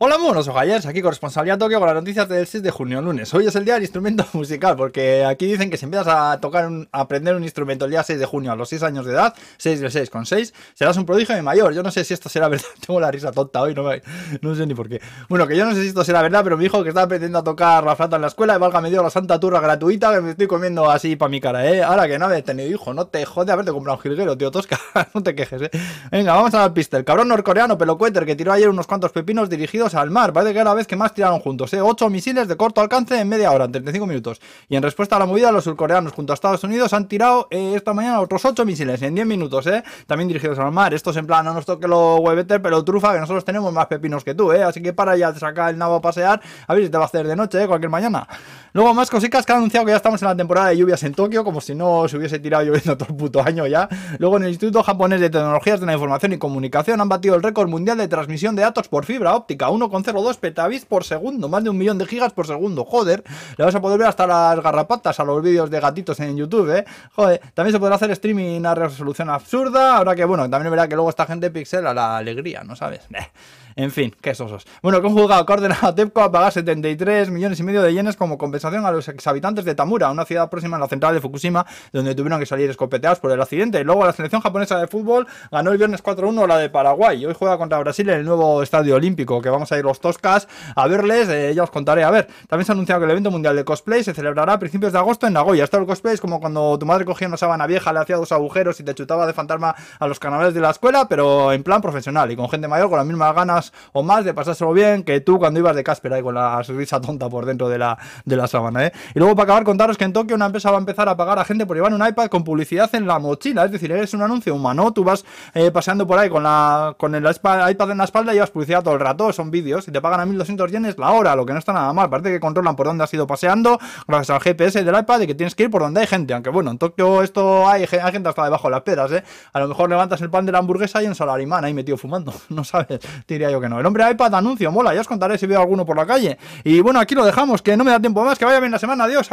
Hola monos ojayers, aquí corresponsalía Tokio con las noticias del 6 de junio, lunes. Hoy es el día del instrumento musical, porque aquí dicen que si empiezas a tocar, a aprender un instrumento el día 6 de junio a los 6 años de edad, 6 de 6 con 6, serás un prodigio de mayor. Yo no sé si esto será verdad, tengo la risa tonta hoy, no, me, no sé ni por qué. Bueno, que yo no sé si esto será verdad, pero mi hijo que está aprendiendo a tocar la flauta en la escuela, y valga me dio la santa turra gratuita que me estoy comiendo así para mi cara, ¿eh? Ahora que no habéis tenido hijo, no te jode haberte comprado un jilguero, tío Tosca, no te quejes, ¿eh? Venga, vamos a la pista. El cabrón norcoreano Pelocueter que tiró ayer unos cuantos pepinos dirigidos al mar, parece que la vez que más tiraron juntos, ¿eh? 8 misiles de corto alcance en media hora, en 35 minutos. Y en respuesta a la movida, los surcoreanos junto a Estados Unidos han tirado eh, esta mañana otros 8 misiles en 10 minutos, ¿eh? También dirigidos al mar. Estos en plan, no nos toque lo hueveter, pero trufa, que nosotros tenemos más pepinos que tú, ¿eh? Así que para ya sacar el nabo a pasear, a ver si te va a hacer de noche, ¿eh? Cualquier mañana. Luego más cositas que han anunciado que ya estamos en la temporada de lluvias en Tokio, como si no se hubiese tirado lloviendo todo el puto año ya. Luego en el Instituto Japonés de Tecnologías de la Información y Comunicación han batido el récord mundial de transmisión de datos por fibra óptica, 1,02 petabits por segundo, más de un millón de gigas por segundo, joder. Le vas a poder ver hasta las garrapatas a los vídeos de gatitos en YouTube, eh. Joder, también se podrá hacer streaming a resolución absurda, ahora que bueno, también verá que luego esta gente pixela la alegría, ¿no sabes? En fin, qué sosos. Bueno, que un juzgado que a TEPCO a pagar 73 millones y medio de yenes como compensación a los exhabitantes de Tamura, una ciudad próxima a la central de Fukushima, donde tuvieron que salir escopeteados por el accidente. Luego la selección japonesa de fútbol ganó el viernes 4-1 la de Paraguay. Hoy juega contra Brasil en el nuevo estadio olímpico, que vamos a ir los Toscas a verles, eh, ya os contaré. A ver, también se ha anunciado que el evento mundial de cosplay se celebrará a principios de agosto en Nagoya. Esto el cosplay es como cuando tu madre cogía una sábana vieja, le hacía dos agujeros y te chutaba de fantasma a los canales de la escuela, pero en plan profesional y con gente mayor con las mismas ganas o más de pasárselo bien que tú cuando ibas de Casper ahí con la risa tonta por dentro de la, de la sábana, ¿eh? Y luego para acabar contaros que en Tokio una empresa va a empezar a pagar a gente por llevar un iPad con publicidad en la mochila, es decir, eres un anuncio humano, tú vas eh, paseando por ahí con la con el iPad en la espalda y llevas publicidad todo el rato, son vídeos y te pagan a 1200 yenes la hora, lo que no está nada mal, parece que controlan por dónde has ido paseando gracias al GPS del iPad y que tienes que ir por donde hay gente, aunque bueno, en Tokio esto hay, hay gente hasta debajo de las piedras, ¿eh? A lo mejor levantas el pan de la hamburguesa y en Salarimán ahí metido fumando, no sabes, diría yo que no. El hombre iPad anuncio, mola, ya os contaré si veo alguno por la calle. Y bueno, aquí lo dejamos, que no me da tiempo más, que vaya bien la semana, adiós.